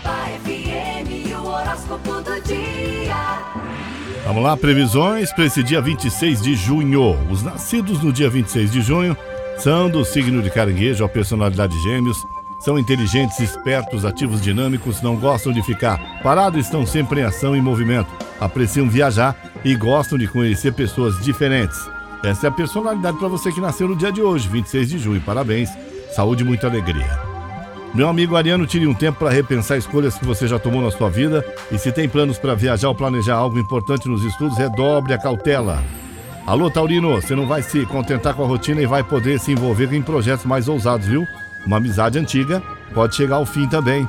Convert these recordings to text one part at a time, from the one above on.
FM, o horóscopo do dia. Vamos lá, previsões para esse dia 26 de junho. Os nascidos no dia 26 de junho são do signo de caranguejo, a personalidade gêmeos, são inteligentes, espertos, ativos, dinâmicos, não gostam de ficar parados, estão sempre em ação e movimento, apreciam viajar e gostam de conhecer pessoas diferentes. Essa é a personalidade para você que nasceu no dia de hoje, 26 de junho. Parabéns, saúde e muita alegria. Meu amigo Ariano, tire um tempo para repensar escolhas que você já tomou na sua vida e se tem planos para viajar ou planejar algo importante nos estudos, redobre a cautela. Alô, Taurino, você não vai se contentar com a rotina e vai poder se envolver em projetos mais ousados, viu? Uma amizade antiga pode chegar ao fim também.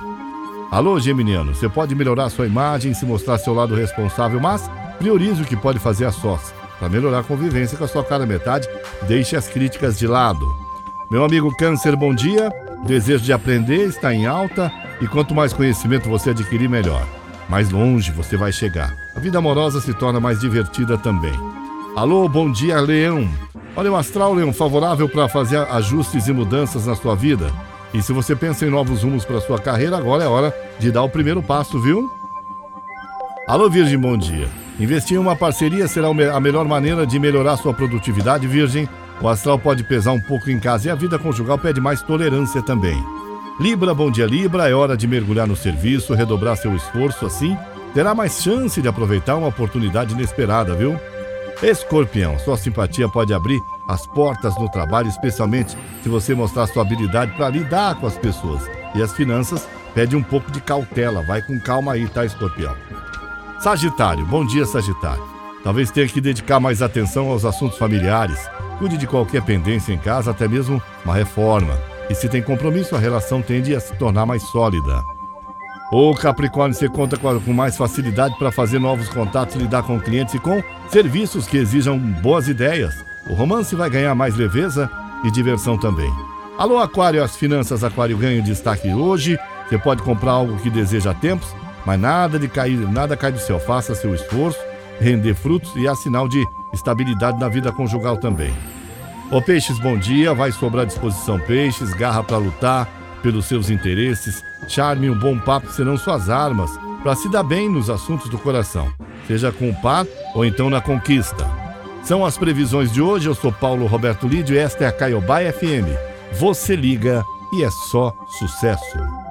Alô, Geminiano, você pode melhorar sua imagem, se mostrar seu lado responsável, mas priorize o que pode fazer a sós. Para melhorar a convivência com a sua cara metade, deixe as críticas de lado. Meu amigo Câncer, bom dia. O desejo de aprender está em alta e quanto mais conhecimento você adquirir, melhor. Mais longe você vai chegar. A vida amorosa se torna mais divertida também. Alô, bom dia, Leão. Olha, o astral, Leão, favorável para fazer ajustes e mudanças na sua vida. E se você pensa em novos rumos para sua carreira, agora é hora de dar o primeiro passo, viu? Alô, Virgem, bom dia. Investir em uma parceria será a melhor maneira de melhorar sua produtividade, Virgem. O astral pode pesar um pouco em casa e a vida conjugal pede mais tolerância também. Libra, bom dia, Libra. É hora de mergulhar no serviço, redobrar seu esforço, assim terá mais chance de aproveitar uma oportunidade inesperada, viu? Escorpião, sua simpatia pode abrir as portas no trabalho, especialmente se você mostrar sua habilidade para lidar com as pessoas. E as finanças pede um pouco de cautela, vai com calma aí, tá, Escorpião? Sagitário, bom dia, Sagitário. Talvez tenha que dedicar mais atenção aos assuntos familiares. Cuide de qualquer pendência em casa, até mesmo uma reforma. E se tem compromisso, a relação tende a se tornar mais sólida. O Capricórnio, você conta com mais facilidade para fazer novos contatos, lidar com clientes e com serviços que exijam boas ideias. O romance vai ganhar mais leveza e diversão também. Alô, Aquário, as finanças Aquário ganham destaque hoje. Você pode comprar algo que deseja há tempos mas nada de cair, nada cai do céu. Faça seu esforço, render frutos e há sinal de estabilidade na vida conjugal também. Ô Peixes, bom dia. Vai sobrar disposição, Peixes. Garra para lutar pelos seus interesses. Charme e um bom papo serão suas armas para se dar bem nos assuntos do coração, seja com o par ou então na conquista. São as previsões de hoje. Eu sou Paulo Roberto Lídio e esta é a Caiobá FM. Você liga e é só sucesso.